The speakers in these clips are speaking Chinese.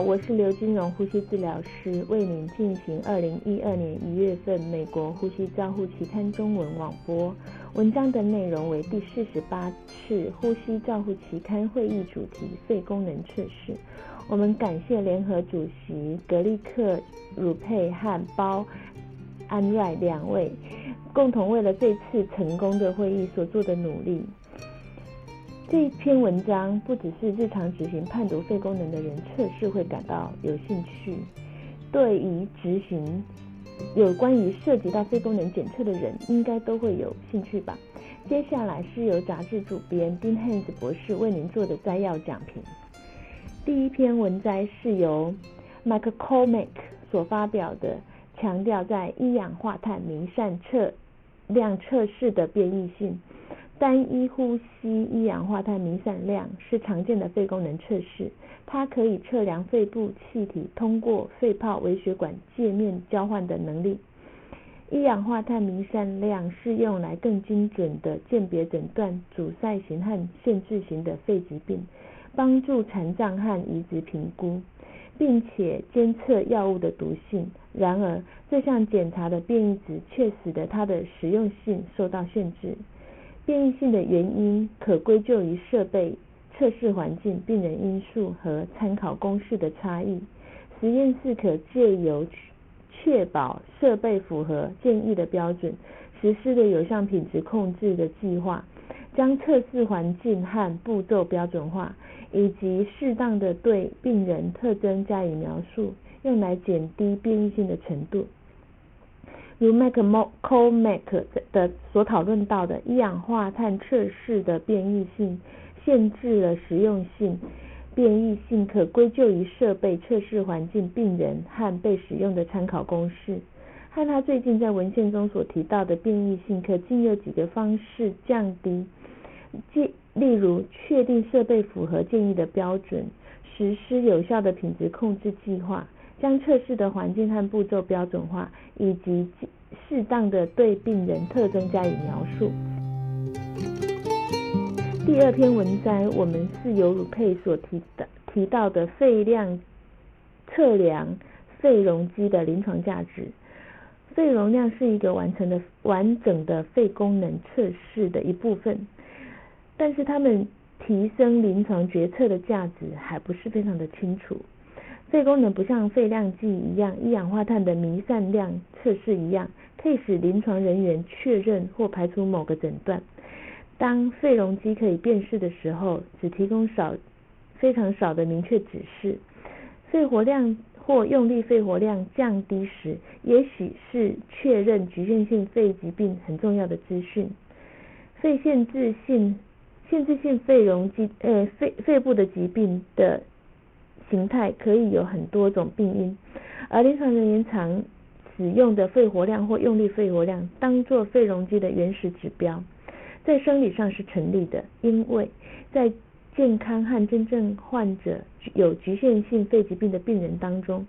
我是刘金荣呼吸治疗师，为您进行二零一二年一月份美国呼吸照护期刊中文网播。文章的内容为第四十八次呼吸照护期刊会议主题肺功能测试。我们感谢联合主席格利克·鲁佩和包安瑞两位，共同为了这次成功的会议所做的努力。这一篇文章不只是日常执行判读肺功能的人测试会感到有兴趣，对于执行有关于涉及到肺功能检测的人，应该都会有兴趣吧。接下来是由杂志主编丁汉斯博士为您做的摘要讲评。第一篇文摘是由 McCormick 所发表的，强调在一氧化碳弥散测量测试的变异性。单一呼吸一氧化碳弥散量是常见的肺功能测试，它可以测量肺部气体通过肺泡微血管界面交换的能力。一氧化碳弥散量是用来更精准的鉴别诊断阻塞型和限制型的肺疾病，帮助残障和移植评估，并且监测药物的毒性。然而，这项检查的变异值却使得它的实用性受到限制。变异性的原因可归咎于设备、测试环境、病人因素和参考公式的差异。实验室可借由确保设备符合建议的标准，实施的有效品质控制的计划，将测试环境和步骤标准化，以及适当的对病人特征加以描述，用来减低变异性的程度。如 McCormick 的所讨论到的，一氧化碳测试的变异性限制了实用性。变异性可归咎于设备、测试环境、病人和被使用的参考公式。和他最近在文献中所提到的变异性，可经由几个方式降低，即例如确定设备符合建议的标准，实施有效的品质控制计划。将测试的环境和步骤标准化，以及适当的对病人特征加以描述。第二篇文章，我们是由鲁佩所提的提到的肺量测量肺容积的临床价值。肺容量是一个完成的完整的肺功能测试的一部分，但是他们提升临床决策的价值还不是非常的清楚。肺功能不像肺量计一样，一氧化碳的弥散量测试一样，可以使临床人员确认或排除某个诊断。当肺容积可以辨识的时候，只提供少非常少的明确指示。肺活量或用力肺活量降低时，也许是确认局限性肺疾病很重要的资讯。肺限制性限制性肺容积呃肺肺部的疾病的。形态可以有很多种病因，而临床人员常使用的肺活量或用力肺活量当做肺容积的原始指标，在生理上是成立的，因为在健康和真正患者有局限性肺疾病的病人当中，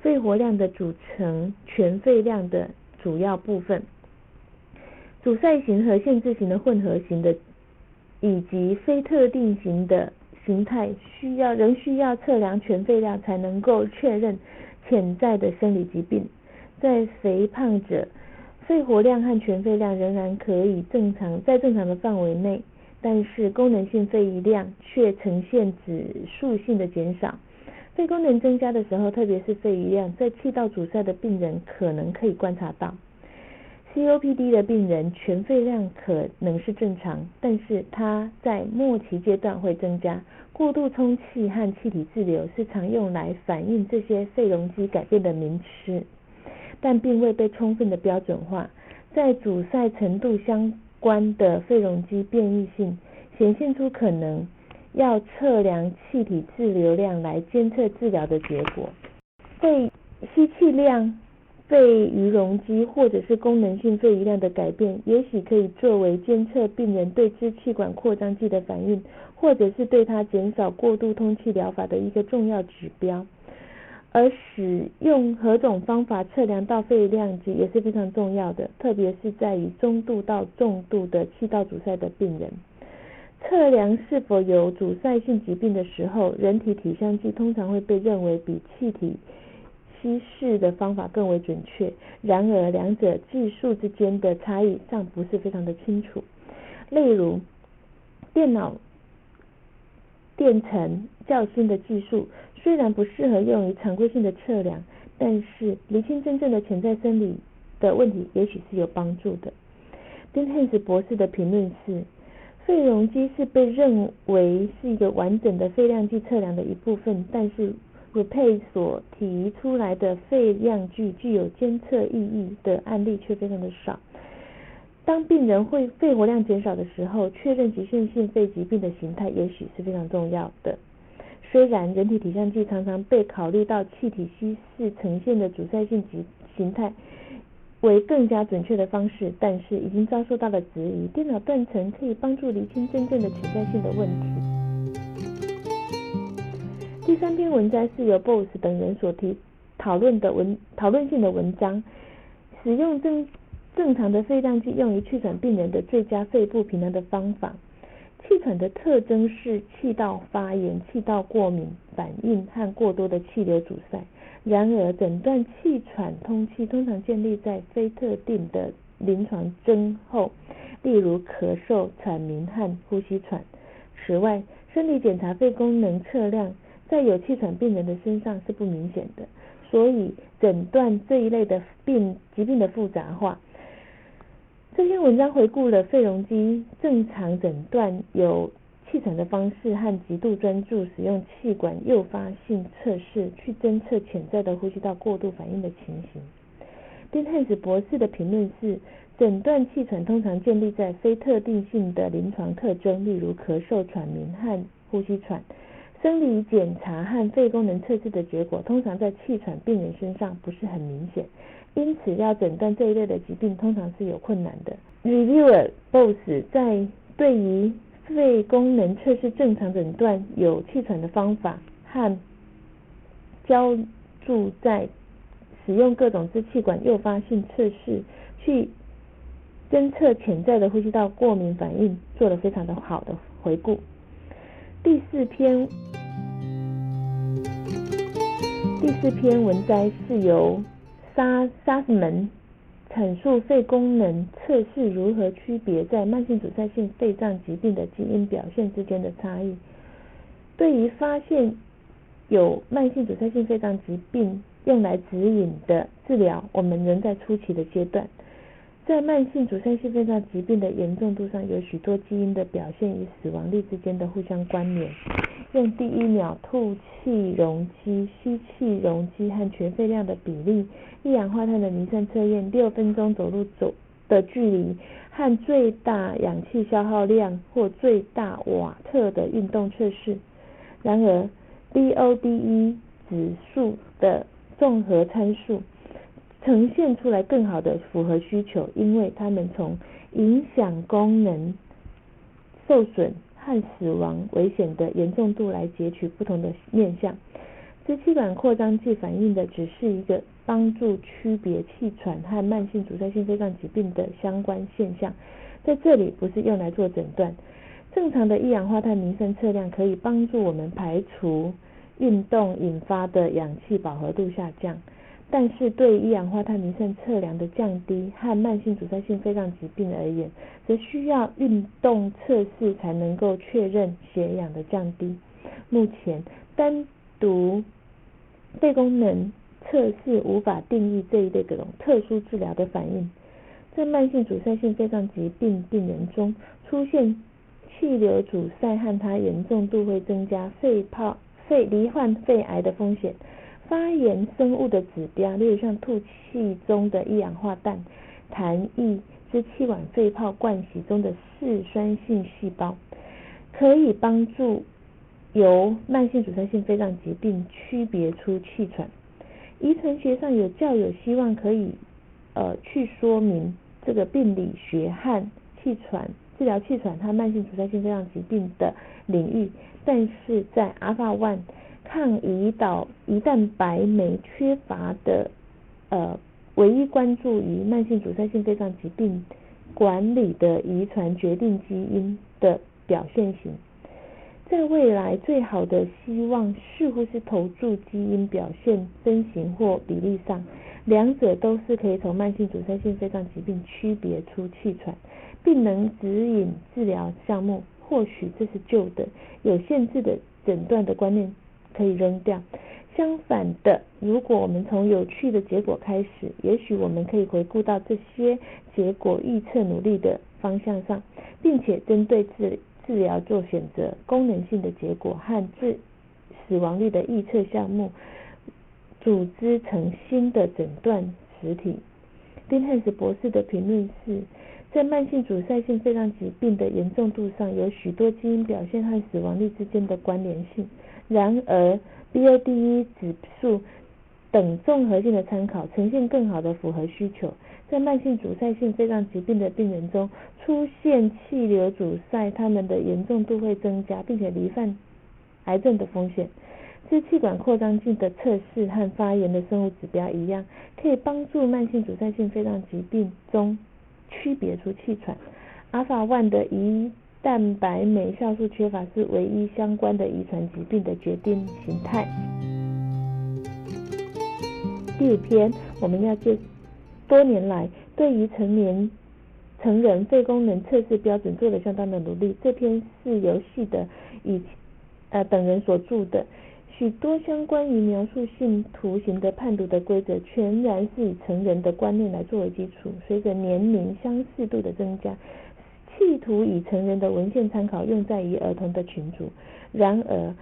肺活量的组成全肺量的主要部分，阻塞型和限制型的混合型的，以及非特定型的。形态需要仍需要测量全肺量才能够确认潜在的生理疾病。在肥胖者，肺活量和全肺量仍然可以正常在正常的范围内，但是功能性肺余量却呈现指数性的减少。肺功能增加的时候，特别是肺余量，在气道阻塞的病人可能可以观察到。COPD 的病人全肺量可能是正常，但是它在末期阶段会增加。过度充气和气体滞留是常用来反映这些肺容积改变的名词，但并未被充分的标准化。在阻塞程度相关的肺容积变异性显现出可能要测量气体滞留量来监测治疗的结果。肺吸气量。肺余容积或者是功能性肺余量的改变，也许可以作为监测病人对支气管扩张剂的反应，或者是对它减少过度通气疗法的一个重要指标。而使用何种方法测量到肺量级也是非常重要的，特别是在于中度到重度的气道阻塞的病人。测量是否有阻塞性疾病的时候，人体体香剂通常会被认为比气体稀释的方法更为准确。然而，两者技术之间的差异尚不是非常的清楚。例如，电脑电程较新的技术虽然不适合用于常规性的测量，但是厘清真正的潜在生理的问题，也许是有帮助的。丁汉斯博士的评论是。肺容积是被认为是一个完整的肺量计测量的一部分，但是 r 佩所提出来的肺量具具有监测意义的案例却非常的少。当病人会肺活量减少的时候，确认局限性肺疾病的形态也许是非常重要的。虽然人体体相计常常被考虑到气体稀释呈现的阻塞性疾形态。为更加准确的方式，但是已经遭受到了质疑。电脑断层可以帮助厘清真正的潜在性的问题。第三篇文章是由 BOSS 等人所提讨论的文讨论性的文章，使用正正常的肺胀剂用于气喘病人的最佳肺部平衡的方法。气喘的特征是气道发炎、气道过敏反应和过多的气流阻塞。然而，诊断气喘通气通常建立在非特定的临床征候，例如咳嗽、喘鸣和呼吸喘。此外，生理检查肺功能测量在有气喘病人的身上是不明显的，所以诊断这一类的病疾病的复杂化。这篇文章回顾了肺容积正常诊断有。气喘的方式和极度专注使用气管诱发性测试去侦测潜在的呼吸道过度反应的情形。丁汉斯博士的评论是：诊断气喘通常建立在非特定性的临床特征，例如咳嗽、喘鸣和呼吸喘。生理检查和肺功能测试的结果通常在气喘病人身上不是很明显，因此要诊断这一类的疾病通常是有困难的。Reviewer Boss 在对于肺功能测试正常诊断有气喘的方法和浇注在使用各种支气管诱发性测试去侦测潜在的呼吸道过敏反应，做了非常的好的回顾。第四篇第四篇文摘是由沙沙斯门。阐述肺功能测试如何区别在慢性阻塞性肺脏疾病的基因表现之间的差异。对于发现有慢性阻塞性肺脏疾病用来指引的治疗，我们仍在初期的阶段。在慢性阻塞性肺脏疾病的严重度上，有许多基因的表现与死亡率之间的互相关联。用第一秒吐气容积、吸气容积和全肺量的比例、一氧化碳的弥散测验、六分钟走路走的距离和最大氧气消耗量或最大瓦特的运动测试。然而，DODE 指数的综合参数呈现出来更好的符合需求，因为它们从影响功能受损。和死亡危险的严重度来截取不同的面相。支气管扩张剂反映的只是一个帮助区别气喘和慢性阻塞性肺脏疾病的相关现象，在这里不是用来做诊断。正常的一氧化碳弥散测量可以帮助我们排除运动引发的氧气饱和度下降。但是对一氧化碳弥散测量的降低和慢性阻塞性肺脏疾病而言，则需要运动测试才能够确认血氧的降低。目前单独肺功能测试无法定义这一类各种特殊治疗的反应。在慢性阻塞性肺脏疾病病人中，出现气流阻塞和它严重度会增加肺泡肺罹患肺癌的风险。发炎生物的指标，例如像吐气中的一氧化氮、痰液、支气管肺泡灌洗中的嗜酸性细胞，可以帮助由慢性阻塞性肺脏疾病区别出气喘。遗传学上有较有希望可以呃去说明这个病理学和气喘治疗气喘和慢性阻塞性肺脏疾病的领域，但是在 Alpha One。抗胰岛胰蛋白酶缺乏的呃唯一关注于慢性阻塞性肺脏疾病管理的遗传决定基因的表现型。在未来，最好的希望似乎是投注基因表现分型或比例上，两者都是可以从慢性阻塞性肺脏疾病区别出气喘，并能指引治疗项目。或许这是旧的、有限制的诊断的观念可以扔掉。相反的，如果我们从有趣的结果开始，也许我们可以回顾到这些结果预测努力的方向上，并且针对治。治疗做选择，功能性的结果和治死亡率的预测项目，组织成新的诊断实体。丁汉斯博士的评论是，在慢性阻塞性肺脏疾病的严重度上，有许多基因表现和死亡率之间的关联性。然而，BOD 指数等综合性的参考，呈现更好的符合需求。在慢性阻塞性肺脏疾病的病人中，出现气流阻塞，他们的严重度会增加，并且罹患癌症的风险。支气管扩张镜的测试和发炎的生物指标一样，可以帮助慢性阻塞性肺脏疾病中区别出气喘。阿法万的胰蛋白酶酵素缺乏是唯一相关的遗传疾病的决定形态。第五篇我们要介。多年来，对于成年成人肺功能测试标准做了相当的努力。这篇是由系的以呃等人所著的，许多相关于描述性图形的判读的规则，全然是以成人的观念来作为基础。随着年龄相似度的增加，企图以成人的文献参考用在于儿童的群组。然而，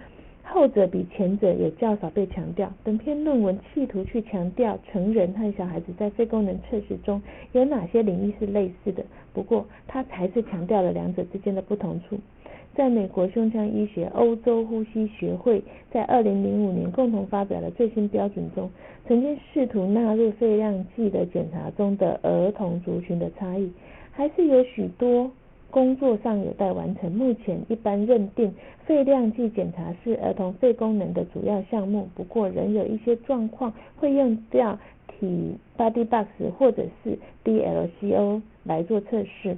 后者比前者有较少被强调。本篇论文企图去强调成人和小孩子在肺功能测试中有哪些领域是类似的，不过它还是强调了两者之间的不同处。在美国胸腔医学、欧洲呼吸学会在二零零五年共同发表的最新标准中，曾经试图纳入肺量计的检查中的儿童族群的差异，还是有许多。工作上有待完成。目前一般认定肺量计检查是儿童肺功能的主要项目，不过仍有一些状况会用掉体 Body Box 或者是 DLCO 来做测试。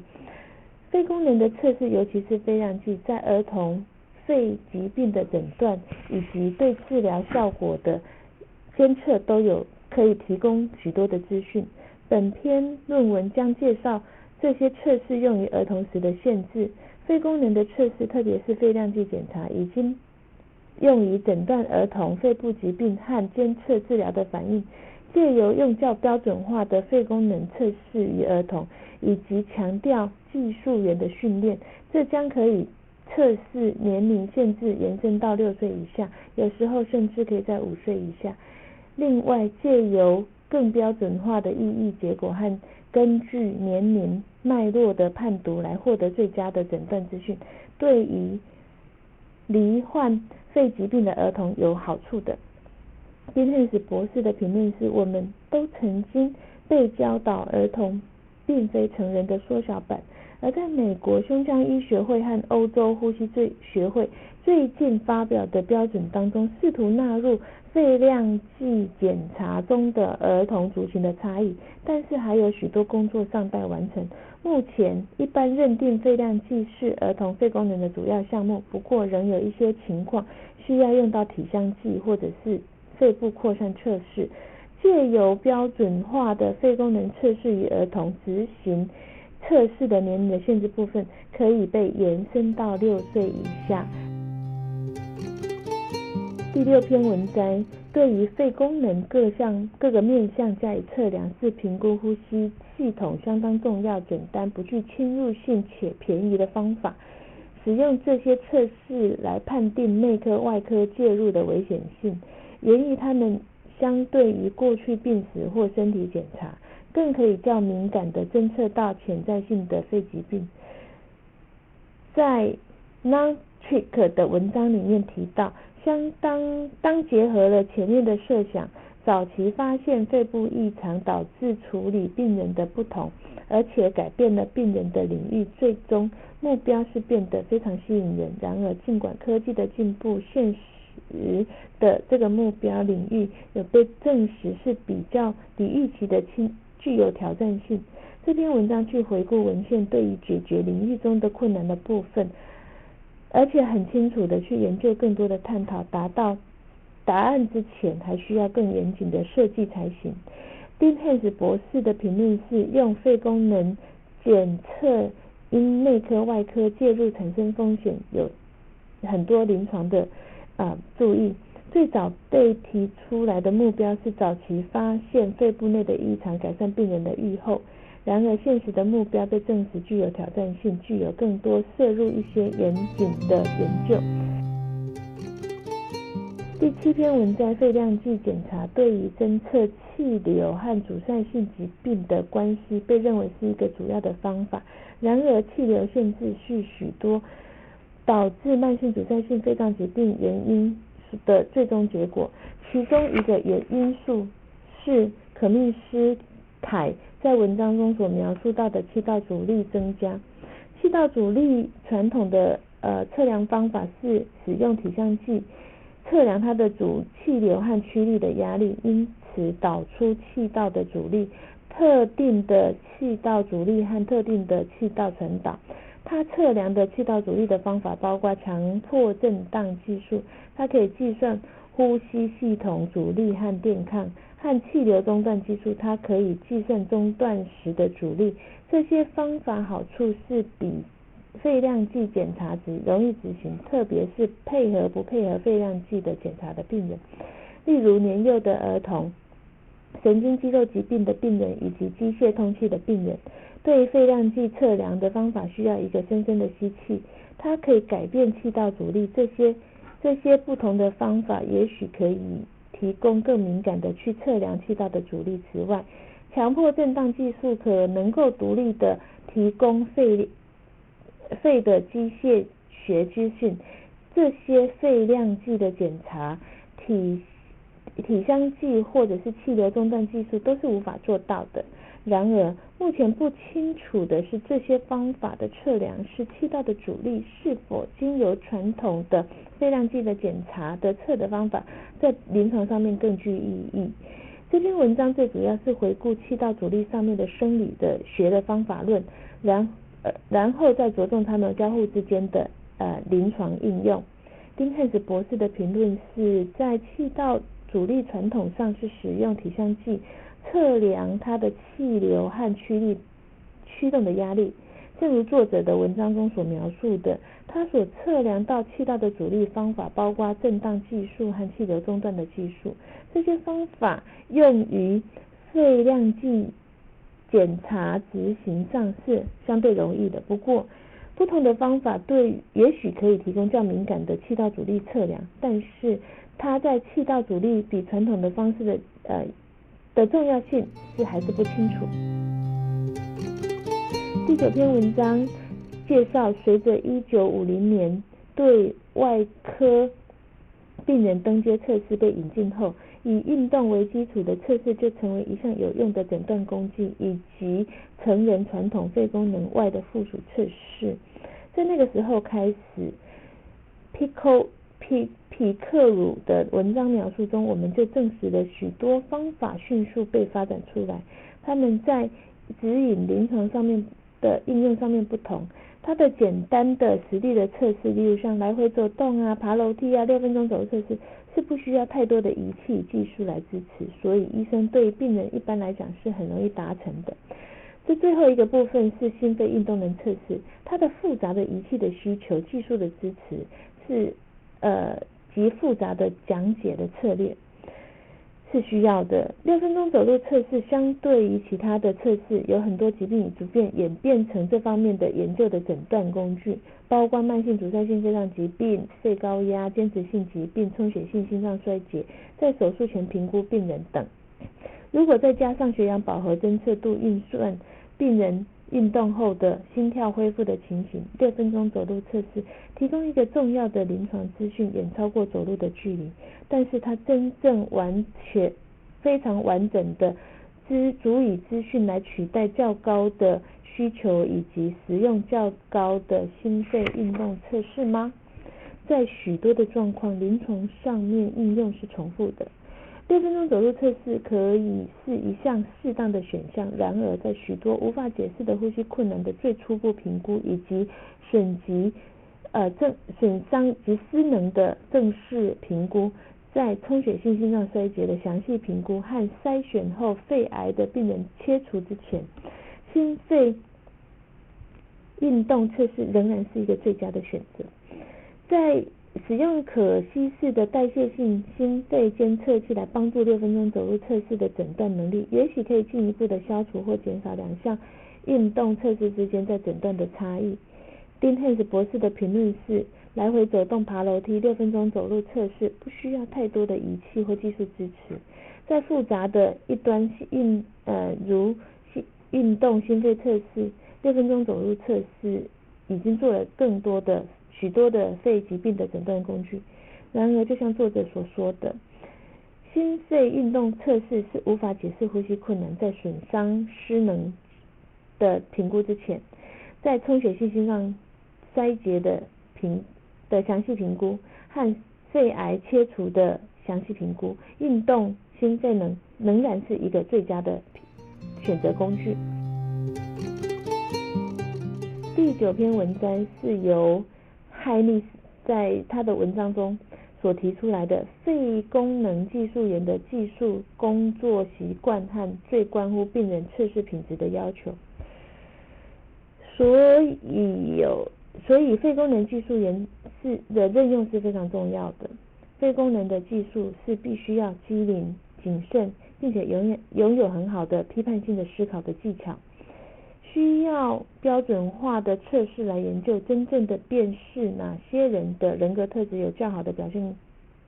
肺功能的测试，尤其是肺量计，在儿童肺疾病的诊断以及对治疗效果的监测都有可以提供许多的资讯。本篇论文将介绍。这些测试用于儿童时的限制，肺功能的测试，特别是肺量计检查，已经用于诊断儿童肺部疾病和监测治疗的反应。借由用较标准化的肺功能测试于儿童，以及强调技术员的训练，这将可以测试年龄限制延伸到六岁以下，有时候甚至可以在五岁以下。另外，借由更标准化的意义结果和根据年龄脉络的判读来获得最佳的诊断资讯，对于罹患肺疾病的儿童有好处的。丁汉斯博士的评论是：我们都曾经被教导儿童并非成人的缩小版，而在美国胸腔医学会和欧洲呼吸最学会最近发表的标准当中，试图纳入。肺量计检查中的儿童族群的差异，但是还有许多工作尚待完成。目前一般认定肺量计是儿童肺功能的主要项目，不过仍有一些情况需要用到体香计或者是肺部扩散测试。借由标准化的肺功能测试与儿童执行测试的年龄的限制部分，可以被延伸到六岁以下。第六篇文摘对于肺功能各项各个面向加以测量，是评估呼吸系统相当重要、简单、不具侵入性且便宜的方法。使用这些测试来判定内科、外科介入的危险性，源于它们相对于过去病史或身体检查，更可以较敏感的侦测到潜在性的肺疾病。在 Non-Trick 的文章里面提到。相当当结合了前面的设想，早期发现肺部异常导致处理病人的不同，而且改变了病人的领域，最终目标是变得非常吸引人。然而，尽管科技的进步，现实的这个目标领域有被证实是比较比预期的轻具有挑战性。这篇文章去回顾文献对于解决领域中的困难的部分。而且很清楚的去研究更多的探讨，达到答案之前，还需要更严谨的设计才行。丁汉斯博士的评论是用肺功能检测因内科、外科介入产生风险，有很多临床的啊注意。最早被提出来的目标是早期发现肺部内的异常，改善病人的预后。然而，现实的目标被证实具有挑战性，具有更多摄入一些严谨的研究。第七篇文在肺量计检查对于侦测气流和阻塞性疾病的关系，被认为是一个主要的方法。然而，气流限制是许多导致慢性阻塞性肺脏疾病原因的最终结果。其中一个原因素是可密斯凯。在文章中所描述到的气道阻力增加，气道阻力传统的呃测量方法是使用体相计测量它的主气流和驱力的压力，因此导出气道的阻力，特定的气道阻力和特定的气道传导。它测量的气道阻力的方法包括强迫震荡技术，它可以计算呼吸系统阻力和电抗。和气流中断技术，它可以计算中断时的阻力。这些方法好处是比肺量计检查值容易执行，特别是配合不配合肺量计的检查的病人，例如年幼的儿童、神经肌肉疾病的病人以及机械通气的病人。对肺量计测量的方法需要一个深深的吸气，它可以改变气道阻力。这些这些不同的方法也许可以。提供更敏感的去测量气道的阻力。此外，强迫震荡技术可能够独立的提供肺肺的机械学资讯。这些肺量计的检查、体体香计或者是气流中断技术都是无法做到的。然而，目前不清楚的是，这些方法的测量是气道的阻力是否经由传统的肺量计的检查的测的方法，在临床上面更具意义。这篇文章最主要是回顾气道阻力上面的生理的学的方法论，然呃然后再着重它们交互之间的呃临床应用。丁汉斯博士的评论是在气道阻力传统上是使用体香计。测量它的气流和驱力驱动的压力，正如作者的文章中所描述的，他所测量到气道的阻力方法包括震荡技术和气流中断的技术。这些方法用于肺量计检查执行上是相对容易的。不过，不同的方法对也许可以提供较敏感的气道阻力测量，但是它在气道阻力比传统的方式的呃。的重要性是还是不清楚。第九篇文章介绍，随着一九五零年对外科病人登阶测试被引进后，以运动为基础的测试就成为一项有用的诊断工具，以及成人传统肺功能外的附属测试。在那个时候开始，Pico 皮。皮克鲁的文章描述中，我们就证实了许多方法迅速被发展出来。他们在指引临床上面的应用上面不同。它的简单的实地的测试，例如像来回走动啊、爬楼梯啊、六分钟走路测试，是不需要太多的仪器技术来支持，所以医生对病人一般来讲是很容易达成的。这最后一个部分是心肺运动能测试，它的复杂的仪器的需求、技术的支持是呃。极复杂的讲解的策略是需要的。六分钟走路测试相对于其他的测试，有很多疾病已逐渐演变成这方面的研究的诊断工具，包括慢性阻塞性肺脏疾病、肺高压、间质性疾病、充血性心脏衰竭，在手术前评估病人等。如果再加上血氧饱和侦测度运算，病人。运动后的心跳恢复的情形，六分钟走路测试提供一个重要的临床资讯，远超过走路的距离。但是它真正完全非常完整的资足以资讯来取代较高的需求以及使用较高的心肺运动测试吗？在许多的状况，临床上面应用是重复的。六分钟走路测试可以是一项适当的选项，然而在许多无法解释的呼吸困难的最初步评估以及损及呃正损伤及失能的正式评估，在充血性心脏衰竭的详细评估和筛选后肺癌的病人切除之前，心肺运动测试仍然是一个最佳的选择。在使用可稀释的代谢性心肺监测器来帮助六分钟走路测试的诊断能力，也许可以进一步的消除或减少两项运动测试之间在诊断的差异。丁汉斯博士的评论是：来回走动、爬楼梯、六分钟走路测试不需要太多的仪器或技术支持，在复杂的一端运呃如心运动心肺测试、六分钟走路测试已经做了更多的。许多的肺疾病的诊断工具，然而就像作者所说的，心肺运动测试是无法解释呼吸困难在损伤失能的评估之前，在充血性心脏衰竭的评的详细评估和肺癌切除的详细评估，运动心肺能仍然是一个最佳的选择工具。第九篇文章是由。海利在他的文章中所提出来的肺功能技术员的技术工作习惯和最关乎病人测试品质的要求，所以有所以肺功能技术员是的任用是非常重要的。肺功能的技术是必须要机灵、谨慎，并且拥有拥有很好的批判性的思考的技巧。需要标准化的测试来研究真正的辨识哪些人的人格特质有较好的表现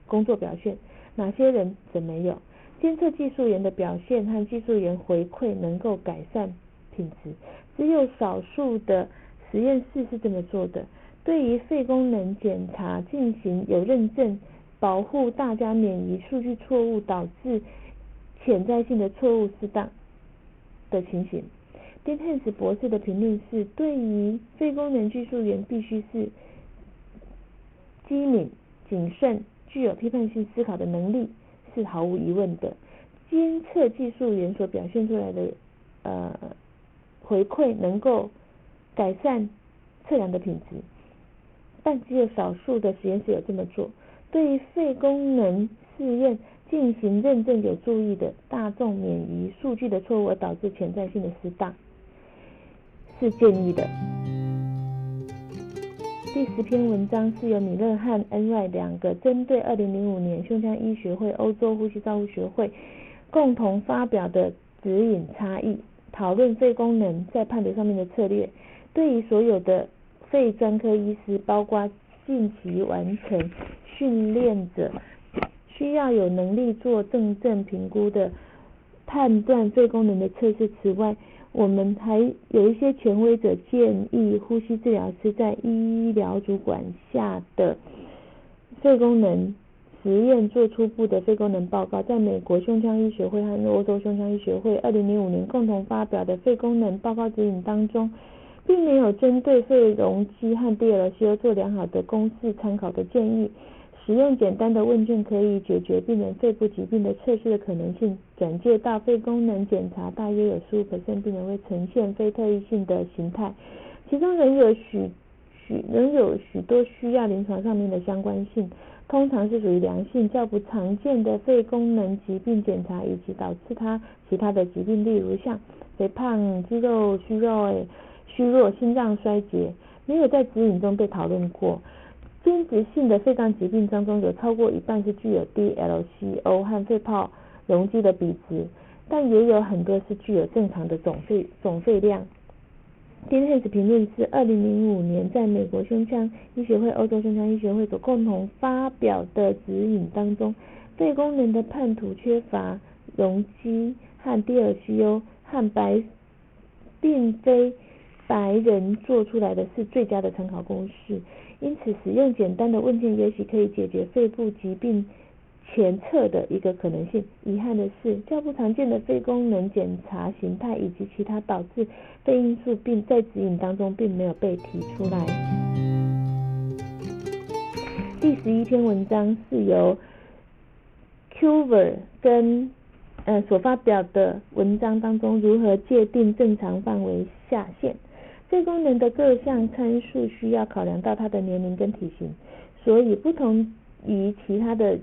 工作表现，哪些人则没有。监测技术员的表现和技术员回馈能够改善品质，只有少数的实验室是这么做的。对于肺功能检查进行有认证，保护大家免于数据错误导致潜在性的错误适当的情形。丁汉斯博士的评论是：对于肺功能技术员，必须是机敏、谨慎、具有批判性思考的能力，是毫无疑问的。监测技术员所表现出来的呃回馈，能够改善测量的品质，但只有少数的实验室有这么做。对于肺功能试验进行认证有注意的，大众免于数据的错误而导致潜在性的失当。是建议的。第十篇文章是由米勒和恩瑞两个针对二零零五年胸腔医学会欧洲呼吸照护学会共同发表的指引差异，讨论肺功能在判别上面的策略。对于所有的肺专科医师，包括近期完成训练者，需要有能力做正正评估的判断肺功能的测试。此外，我们还有一些权威者建议，呼吸治疗师在医疗主管下的肺功能实验做初步的肺功能报告。在美国胸腔医学会和欧洲胸腔医学会二零零五年共同发表的肺功能报告指引当中，并没有针对肺容积和 DLCO 做良好的公式参考的建议。使用简单的问卷可以解决病人肺部疾病的测试的可能性。转介到肺功能检查，大约有十五病人会呈现非特异性的形态，其中仍有许许仍有许多需要临床上面的相关性，通常是属于良性较不常见的肺功能疾病检查，以及导致它其他的疾病，例如像肥胖、肌肉虚弱、虚弱、心脏衰竭，没有在指引中被讨论过。间质性的肺脏疾病当中，有超过一半是具有 DLCO 和肺泡容积的比值，但也有很多是具有正常的总肺总肺量。丁汉斯评论是二零零五年在美国胸腔医学会、欧洲胸腔医学会所共同发表的指引当中，肺功能的判图缺乏容积和 DLCO 和白，并非白人做出来的是最佳的参考公式。因此，使用简单的问卷也许可以解决肺部疾病前测的一个可能性。遗憾的是，较不常见的肺功能检查形态以及其他导致肺因素，并在指引当中并没有被提出来。第十一篇文章是由 Cuver 跟呃所发表的文章当中，如何界定正常范围下限。肺功能的各项参数需要考量到他的年龄跟体型，所以不同于其他的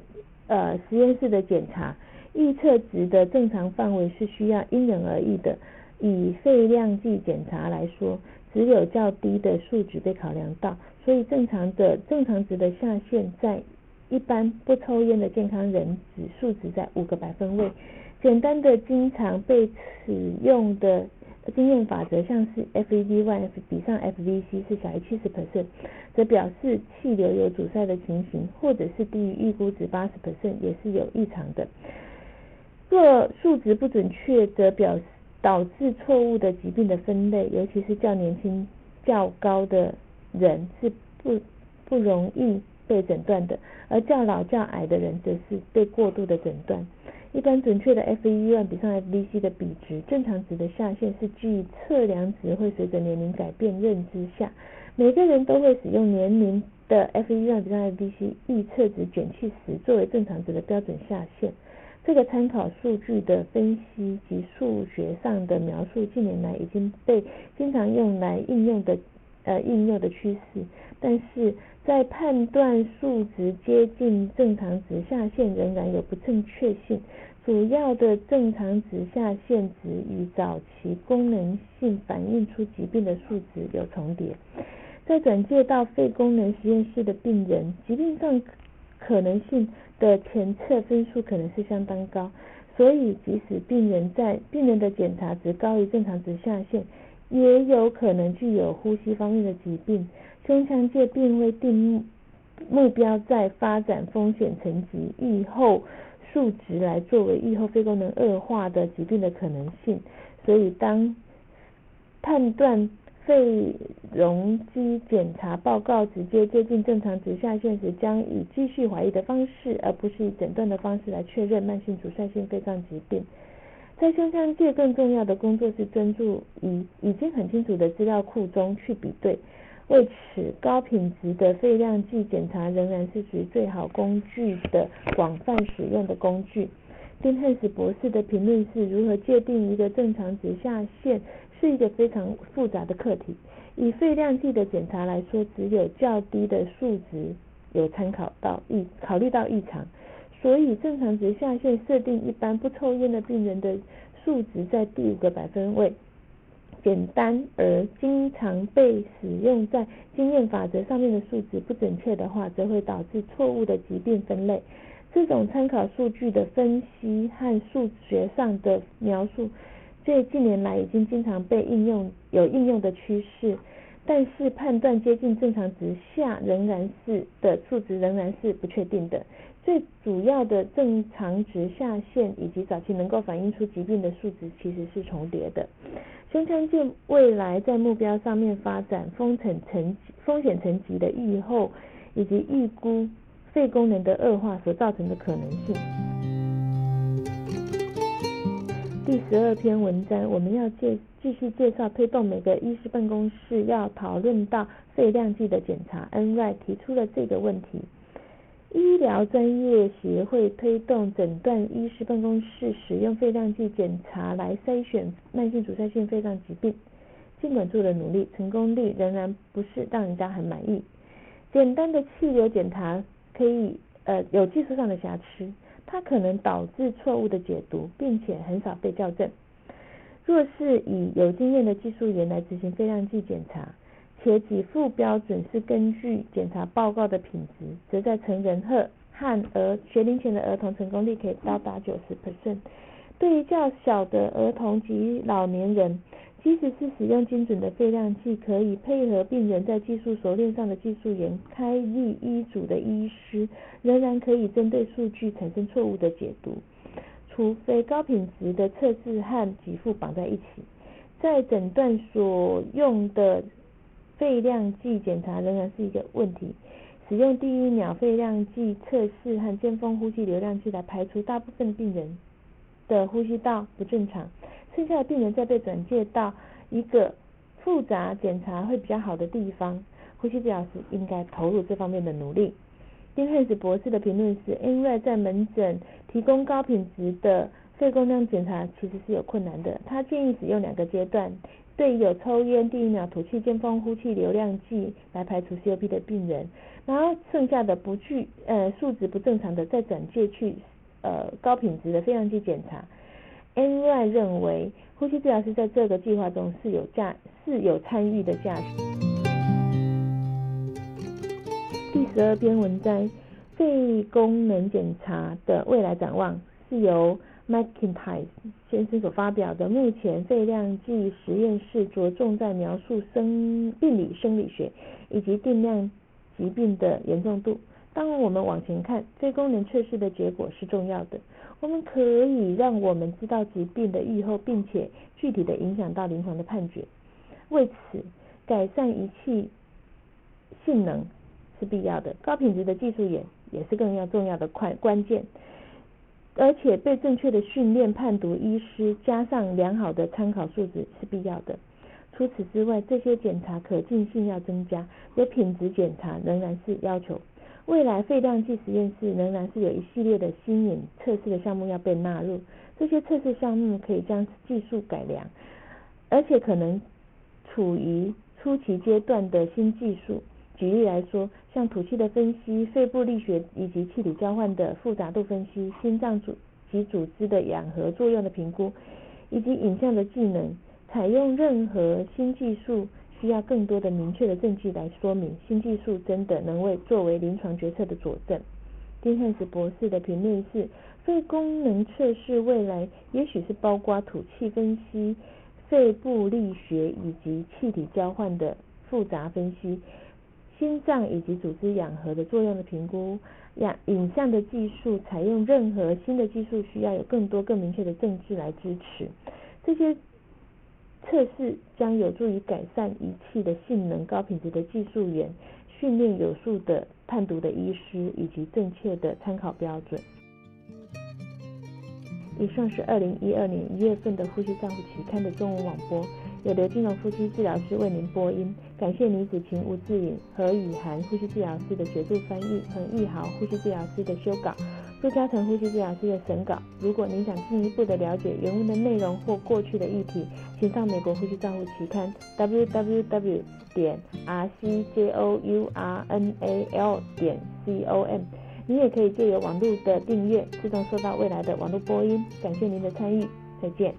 呃实验室的检查，预测值的正常范围是需要因人而异的。以肺量计检查来说，只有较低的数值被考量到，所以正常的正常值的下限在一般不抽烟的健康人指数值在五个百分位。简单的经常被使用的经验法则，像是 FEV1 比上 FVC 是小于七十 percent，则表示气流有阻塞的情形，或者是低于预估值八十 percent 也是有异常的。若数值不准确，则表示。导致错误的疾病的分类，尤其是较年轻、较高的人是不不容易被诊断的，而较老、较矮的人则是被过度的诊断。一般准确的 FEV1 比上 FVC 的比值，正常值的下限是基于测量值会随着年龄改变认知下，每个人都会使用年龄的 FEV1 比上 FVC 预测值减去十作为正常值的标准下限。这个参考数据的分析及数学上的描述，近年来已经被经常用来应用的呃应用的趋势，但是在判断数值接近正常值下限仍然有不正确性。主要的正常值下限值与早期功能性反映出疾病的数值有重叠。在转介到肺功能实验室的病人，疾病上可能性。的前测分数可能是相当高，所以即使病人在病人的检查值高于正常值下限，也有可能具有呼吸方面的疾病。胸腔界并未定目标在发展风险层级预后数值来作为预后肺功能恶化的疾病的可能性，所以当判断。肺容积检查报告直接接近正常值下限时，将以继续怀疑的方式，而不是以诊断的方式来确认慢性阻塞性肺脏疾病。在胸腔界更重要的工作是专注于已经很清楚的资料库中去比对。为此，高品质的肺量计检查仍然是属于最好工具的广泛使用的工具。丁汉斯博士的评论是：如何界定一个正常值下限？是一个非常复杂的课题。以肺量计的检查来说，只有较低的数值有参考到异考虑到异常，所以正常值下限设定一般不抽烟的病人的数值在第五个百分位。简单而经常被使用在经验法则上面的数值不准确的话，则会导致错误的疾病分类。这种参考数据的分析和数学上的描述。这近年来已经经常被应用，有应用的趋势，但是判断接近正常值下仍然是的数值仍然是不确定的。最主要的正常值下限以及早期能够反映出疾病的数值其实是重叠的。胸腔镜未来在目标上面发展风险层风险层级的预后以及预估肺功能的恶化所造成的可能性。第十二篇文章，我们要介继续介绍推动每个医师办公室要讨论到肺量计的检查。NY 提出了这个问题：医疗专业协会推动诊断医师办公室使用肺量计检查来筛选慢性阻塞性肺脏疾病，尽管做了努力，成功率仍然不是让人家很满意。简单的气流检查可以呃有技术上的瑕疵。它可能导致错误的解读，并且很少被校正。若是以有经验的技术员来执行肺量计检查，且给付标准是根据检查报告的品质，则在成人和和儿学龄前的儿童成功率可以高达九十 percent。对于较小的儿童及老年人，即使是使用精准的肺量计，可以配合病人在技术熟练上的技术员开立医嘱的医师，仍然可以针对数据产生错误的解读。除非高品质的测试和给付绑在一起，在诊断所用的肺量计检查仍然是一个问题。使用第一秒肺量计测试和尖峰呼吸流量计来排除大部分病人的呼吸道不正常。剩下的病人再被转介到一个复杂检查会比较好的地方，呼吸治疗师应该投入这方面的努力。丁汉斯博士的评论是：因为在门诊提供高品质的肺功能检查其实是有困难的。他建议使用两个阶段，对于有抽烟、第一秒吐气、尖峰呼气流量计来排除 COP 的病人，然后剩下的不具呃数值不正常的再转介去呃高品质的肺量计检查。N Y 认为呼吸治疗师在这个计划中是有价是有参与的价值。第十二篇文摘，肺功能检查的未来展望是由。McIntyre 先生所发表的，目前肺量计实验室着重在描述生病理生理学以及定量疾病的严重度。当我们往前看，肺功能测试的结果是重要的，我们可以让我们知道疾病的预后，并且具体的影响到临床的判决。为此，改善仪器性能是必要的，高品质的技术也也是更要重要的快关键。而且被正确的训练判读医师，加上良好的参考数值是必要的。除此之外，这些检查可进性要增加，有品质检查仍然是要求。未来肺量计实验室仍然是有一系列的新颖测试的项目要被纳入。这些测试项目可以将技术改良，而且可能处于初期阶段的新技术。举例来说，像吐气的分析、肺部力学以及气体交换的复杂度分析、心脏组及组织的氧合作用的评估，以及影像的技能，采用任何新技术需要更多的明确的证据来说明新技术真的能为作为临床决策的佐证。丁汉斯博士的评论是：肺功能测试未来也许是包括吐气分析、肺部力学以及气体交换的复杂分析。心脏以及组织氧合的作用的评估，影影像的技术，采用任何新的技术需要有更多更明确的证据来支持。这些测试将有助于改善仪器的性能，高品质的技术员训练有素的判读的医师以及正确的参考标准。以上是二零一二年一月份的《呼吸照护期刊》的中文网播。有刘金荣呼吸治疗师为您播音，感谢李子晴、吴志颖、何雨涵呼吸治疗师的协助翻译，彭义豪呼吸治疗师的修稿，杜嘉诚呼吸治疗师的审稿。如果您想进一步的了解原文的内容或过去的议题，请上美国呼吸照护期刊 www 点 rcjournal 点 com。你也可以借由网络的订阅，自动收到未来的网络播音。感谢您的参与，再见。